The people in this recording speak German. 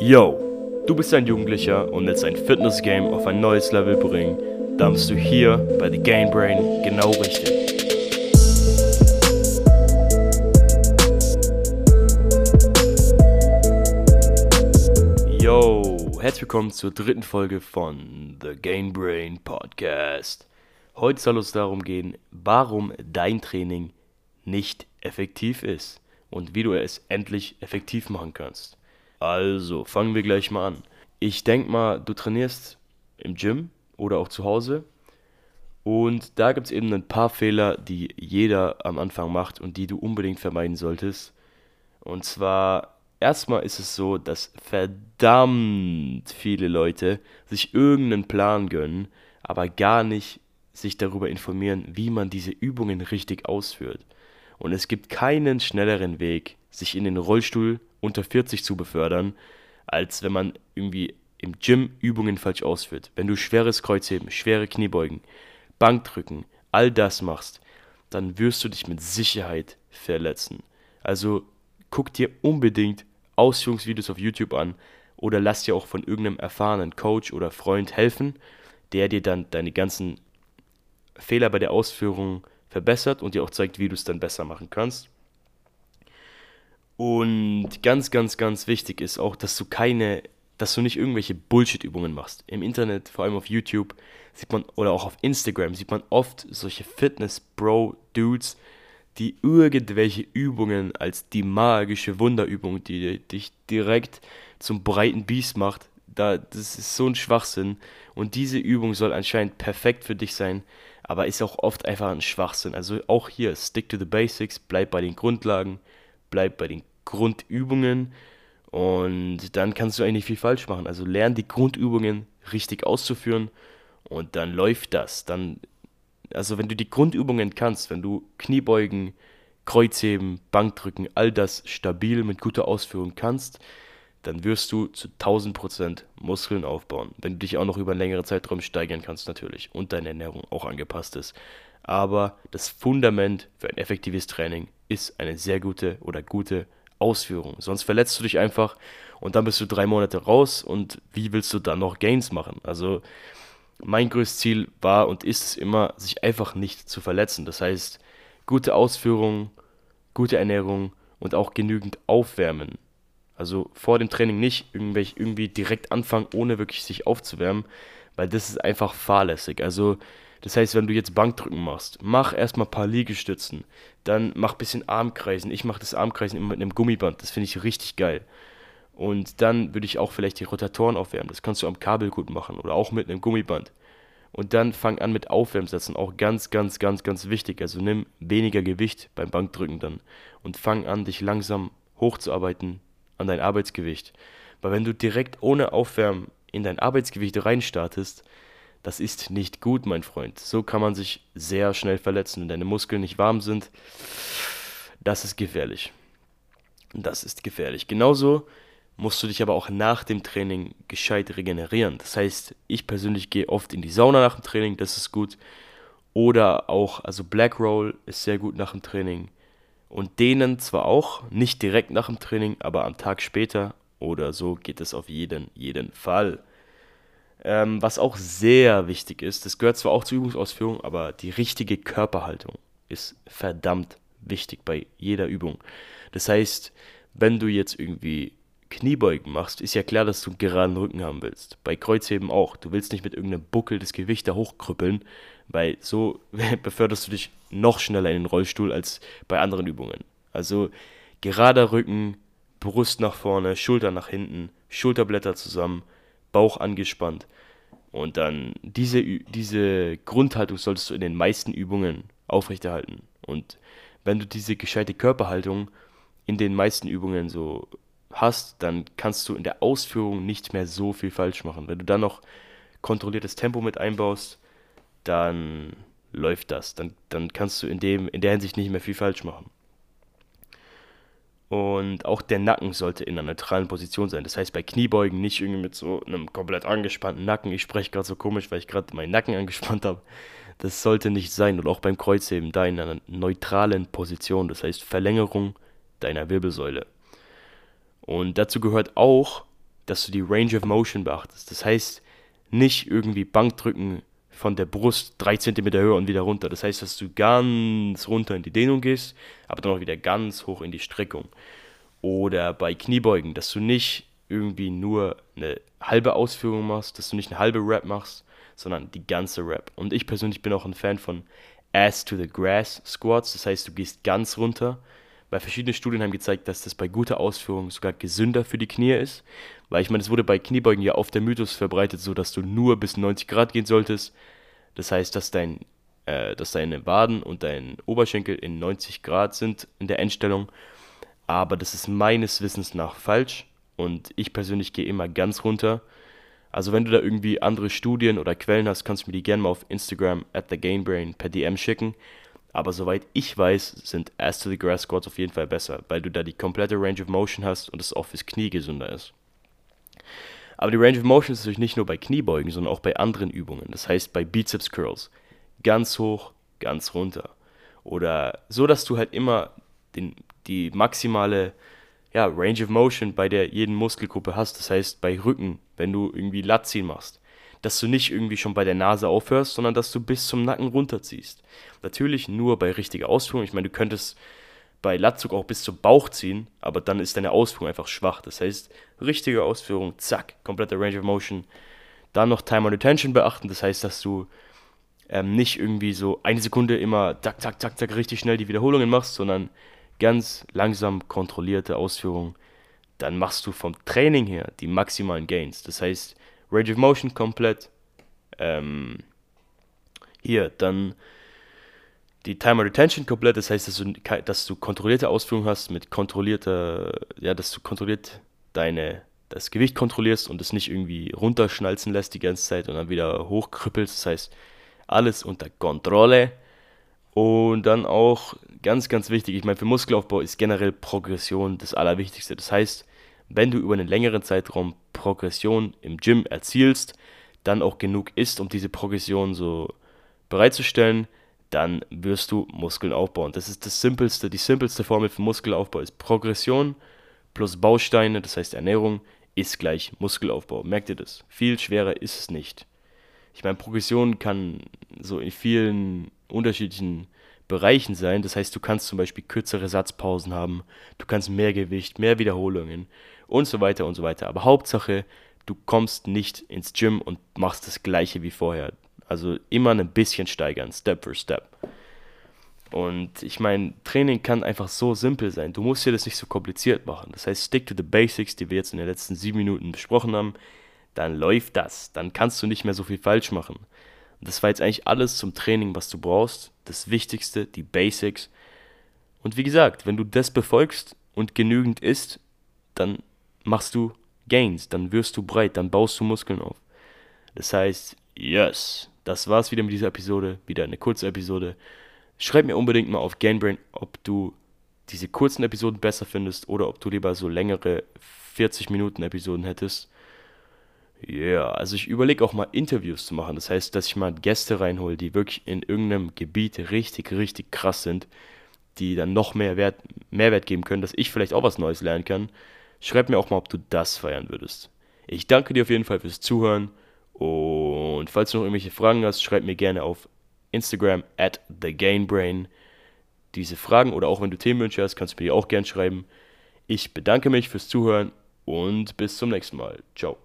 Yo, du bist ein Jugendlicher und willst ein Fitness-Game auf ein neues Level bringen, dann bist du hier bei The Game Brain genau richtig. Yo, herzlich willkommen zur dritten Folge von The Game Brain Podcast. Heute soll es darum gehen, warum dein Training nicht effektiv ist und wie du es endlich effektiv machen kannst. Also, fangen wir gleich mal an. Ich denke mal, du trainierst im Gym oder auch zu Hause. Und da gibt es eben ein paar Fehler, die jeder am Anfang macht und die du unbedingt vermeiden solltest. Und zwar, erstmal ist es so, dass verdammt viele Leute sich irgendeinen Plan gönnen, aber gar nicht sich darüber informieren, wie man diese Übungen richtig ausführt. Und es gibt keinen schnelleren Weg, sich in den Rollstuhl unter 40 zu befördern, als wenn man irgendwie im Gym Übungen falsch ausführt. Wenn du schweres Kreuzheben, schwere Kniebeugen, Bankdrücken, all das machst, dann wirst du dich mit Sicherheit verletzen. Also guck dir unbedingt Ausführungsvideos auf YouTube an oder lass dir auch von irgendeinem erfahrenen Coach oder Freund helfen, der dir dann deine ganzen Fehler bei der Ausführung verbessert und dir auch zeigt, wie du es dann besser machen kannst. Und ganz, ganz, ganz wichtig ist auch, dass du keine, dass du nicht irgendwelche Bullshit-Übungen machst. Im Internet, vor allem auf YouTube, sieht man, oder auch auf Instagram, sieht man oft solche Fitness-Bro-Dudes, die irgendwelche Übungen als die magische Wunderübung, die dich direkt zum breiten Biest macht, da, das ist so ein Schwachsinn. Und diese Übung soll anscheinend perfekt für dich sein, aber ist auch oft einfach ein Schwachsinn. Also auch hier, stick to the basics, bleib bei den Grundlagen, bleib bei den Grundübungen und dann kannst du eigentlich viel falsch machen. Also lern die Grundübungen richtig auszuführen und dann läuft das. Dann, also wenn du die Grundübungen kannst, wenn du Kniebeugen, Kreuzheben, Bankdrücken, all das stabil mit guter Ausführung kannst, dann wirst du zu 1000% Muskeln aufbauen. Wenn du dich auch noch über einen längeren Zeitraum steigern kannst natürlich und deine Ernährung auch angepasst ist. Aber das Fundament für ein effektives Training ist eine sehr gute oder gute Ausführung. Sonst verletzt du dich einfach und dann bist du drei Monate raus und wie willst du dann noch Gains machen? Also mein größtes Ziel war und ist es immer, sich einfach nicht zu verletzen. Das heißt, gute Ausführung, gute Ernährung und auch genügend Aufwärmen. Also vor dem Training nicht irgendwie direkt anfangen, ohne wirklich sich aufzuwärmen, weil das ist einfach fahrlässig. Also das heißt, wenn du jetzt Bankdrücken machst, mach erstmal ein paar Liegestützen, dann mach ein bisschen Armkreisen. Ich mache das Armkreisen immer mit einem Gummiband, das finde ich richtig geil. Und dann würde ich auch vielleicht die Rotatoren aufwärmen. Das kannst du am Kabel gut machen oder auch mit einem Gummiband. Und dann fang an mit Aufwärmsätzen, auch ganz, ganz, ganz, ganz wichtig. Also nimm weniger Gewicht beim Bankdrücken dann und fang an, dich langsam hochzuarbeiten an dein Arbeitsgewicht. Weil wenn du direkt ohne Aufwärmen in dein Arbeitsgewicht reinstartest, das ist nicht gut, mein Freund. So kann man sich sehr schnell verletzen, wenn deine Muskeln nicht warm sind. Das ist gefährlich. Das ist gefährlich. Genauso musst du dich aber auch nach dem Training gescheit regenerieren. Das heißt, ich persönlich gehe oft in die Sauna nach dem Training, das ist gut. Oder auch, also Black Roll ist sehr gut nach dem Training und denen zwar auch, nicht direkt nach dem Training, aber am Tag später oder so geht es auf jeden, jeden Fall. Ähm, was auch sehr wichtig ist, das gehört zwar auch zur Übungsausführung, aber die richtige Körperhaltung ist verdammt wichtig bei jeder Übung. Das heißt, wenn du jetzt irgendwie Kniebeugen machst, ist ja klar, dass du einen geraden Rücken haben willst. Bei Kreuzheben auch. Du willst nicht mit irgendeinem Buckel das Gewicht da hochkrüppeln, weil so beförderst du dich noch schneller in den Rollstuhl als bei anderen Übungen. Also gerader Rücken, Brust nach vorne, Schulter nach hinten, Schulterblätter zusammen, Bauch angespannt. Und dann diese, diese Grundhaltung solltest du in den meisten Übungen aufrechterhalten. Und wenn du diese gescheite Körperhaltung in den meisten Übungen so hast, dann kannst du in der Ausführung nicht mehr so viel falsch machen. Wenn du dann noch kontrolliertes Tempo mit einbaust, dann läuft das. Dann, dann kannst du in, dem, in der Hinsicht nicht mehr viel falsch machen. Und auch der Nacken sollte in einer neutralen Position sein. Das heißt, bei Kniebeugen nicht irgendwie mit so einem komplett angespannten Nacken. Ich spreche gerade so komisch, weil ich gerade meinen Nacken angespannt habe. Das sollte nicht sein. Und auch beim Kreuzheben da in einer neutralen Position. Das heißt, Verlängerung deiner Wirbelsäule. Und dazu gehört auch, dass du die Range of Motion beachtest. Das heißt, nicht irgendwie Bankdrücken von der Brust 3 cm höher und wieder runter. Das heißt, dass du ganz runter in die Dehnung gehst, aber dann auch wieder ganz hoch in die Streckung. Oder bei Kniebeugen, dass du nicht irgendwie nur eine halbe Ausführung machst, dass du nicht eine halbe Rap machst, sondern die ganze Rap. Und ich persönlich bin auch ein Fan von Ass to the Grass Squats, das heißt, du gehst ganz runter. Weil verschiedene Studien haben gezeigt, dass das bei guter Ausführung sogar gesünder für die Knie ist. Weil ich meine, es wurde bei Kniebeugen ja oft der Mythos verbreitet, so dass du nur bis 90 Grad gehen solltest. Das heißt, dass, dein, äh, dass deine Waden und dein Oberschenkel in 90 Grad sind in der Endstellung. Aber das ist meines Wissens nach falsch. Und ich persönlich gehe immer ganz runter. Also wenn du da irgendwie andere Studien oder Quellen hast, kannst du mir die gerne mal auf Instagram at thegainbrain per DM schicken. Aber soweit ich weiß, sind Ass to the Grass Squats auf jeden Fall besser, weil du da die komplette Range of Motion hast und es auch fürs Knie gesünder ist. Aber die Range of Motion ist natürlich nicht nur bei Kniebeugen, sondern auch bei anderen Übungen. Das heißt bei Bizeps Curls. Ganz hoch, ganz runter. Oder so, dass du halt immer den, die maximale ja, Range of Motion bei der jeden Muskelgruppe hast. Das heißt bei Rücken, wenn du irgendwie Latziehen machst, dass du nicht irgendwie schon bei der Nase aufhörst, sondern dass du bis zum Nacken runterziehst. Natürlich nur bei richtiger Ausführung. Ich meine, du könntest bei Latzug auch bis zum Bauch ziehen, aber dann ist deine Ausführung einfach schwach. Das heißt, richtige Ausführung, zack, komplette Range of Motion. Dann noch Time on Attention beachten, das heißt, dass du ähm, nicht irgendwie so eine Sekunde immer zack, zack, zack, zack, richtig schnell die Wiederholungen machst, sondern ganz langsam kontrollierte Ausführung. Dann machst du vom Training her die maximalen Gains. Das heißt, Range of Motion komplett. Ähm, hier, dann die Timer Retention komplett, das heißt, dass du, dass du kontrollierte Ausführungen hast mit kontrollierter, ja, dass du kontrolliert deine, das Gewicht kontrollierst und es nicht irgendwie runterschnalzen lässt die ganze Zeit und dann wieder hochkrüppelst. Das heißt, alles unter Kontrolle. Und dann auch ganz, ganz wichtig, ich meine, für Muskelaufbau ist generell Progression das Allerwichtigste. Das heißt, wenn du über einen längeren Zeitraum Progression im Gym erzielst, dann auch genug isst, um diese Progression so bereitzustellen, dann wirst du Muskeln aufbauen. Das ist das simpelste, die simpelste Formel für Muskelaufbau ist Progression plus Bausteine, das heißt Ernährung, ist gleich Muskelaufbau. Merkt ihr das? Viel schwerer ist es nicht. Ich meine, Progression kann so in vielen unterschiedlichen Bereichen sein. Das heißt, du kannst zum Beispiel kürzere Satzpausen haben, du kannst mehr Gewicht, mehr Wiederholungen und so weiter und so weiter. Aber Hauptsache, du kommst nicht ins Gym und machst das gleiche wie vorher. Also immer ein bisschen steigern, Step for Step. Und ich meine, Training kann einfach so simpel sein. Du musst dir das nicht so kompliziert machen. Das heißt, stick to the basics, die wir jetzt in den letzten sieben Minuten besprochen haben. Dann läuft das. Dann kannst du nicht mehr so viel falsch machen. Und das war jetzt eigentlich alles zum Training, was du brauchst. Das Wichtigste, die Basics. Und wie gesagt, wenn du das befolgst und genügend isst, dann machst du Gains, dann wirst du breit, dann baust du Muskeln auf. Das heißt, yes, das war's wieder mit dieser Episode, wieder eine kurze Episode. Schreib mir unbedingt mal auf Gainbrain, ob du diese kurzen Episoden besser findest oder ob du lieber so längere 40 Minuten Episoden hättest. Ja, yeah, also ich überlege auch mal Interviews zu machen. Das heißt, dass ich mal Gäste reinhole, die wirklich in irgendeinem Gebiet richtig, richtig krass sind, die dann noch mehr Wert, Mehrwert geben können, dass ich vielleicht auch was Neues lernen kann. Schreib mir auch mal, ob du das feiern würdest. Ich danke dir auf jeden Fall fürs Zuhören und falls du noch irgendwelche Fragen hast, schreib mir gerne auf Instagram at thegainbrain diese Fragen oder auch wenn du Themenwünsche hast, kannst du mir die auch gerne schreiben. Ich bedanke mich fürs Zuhören und bis zum nächsten Mal. Ciao.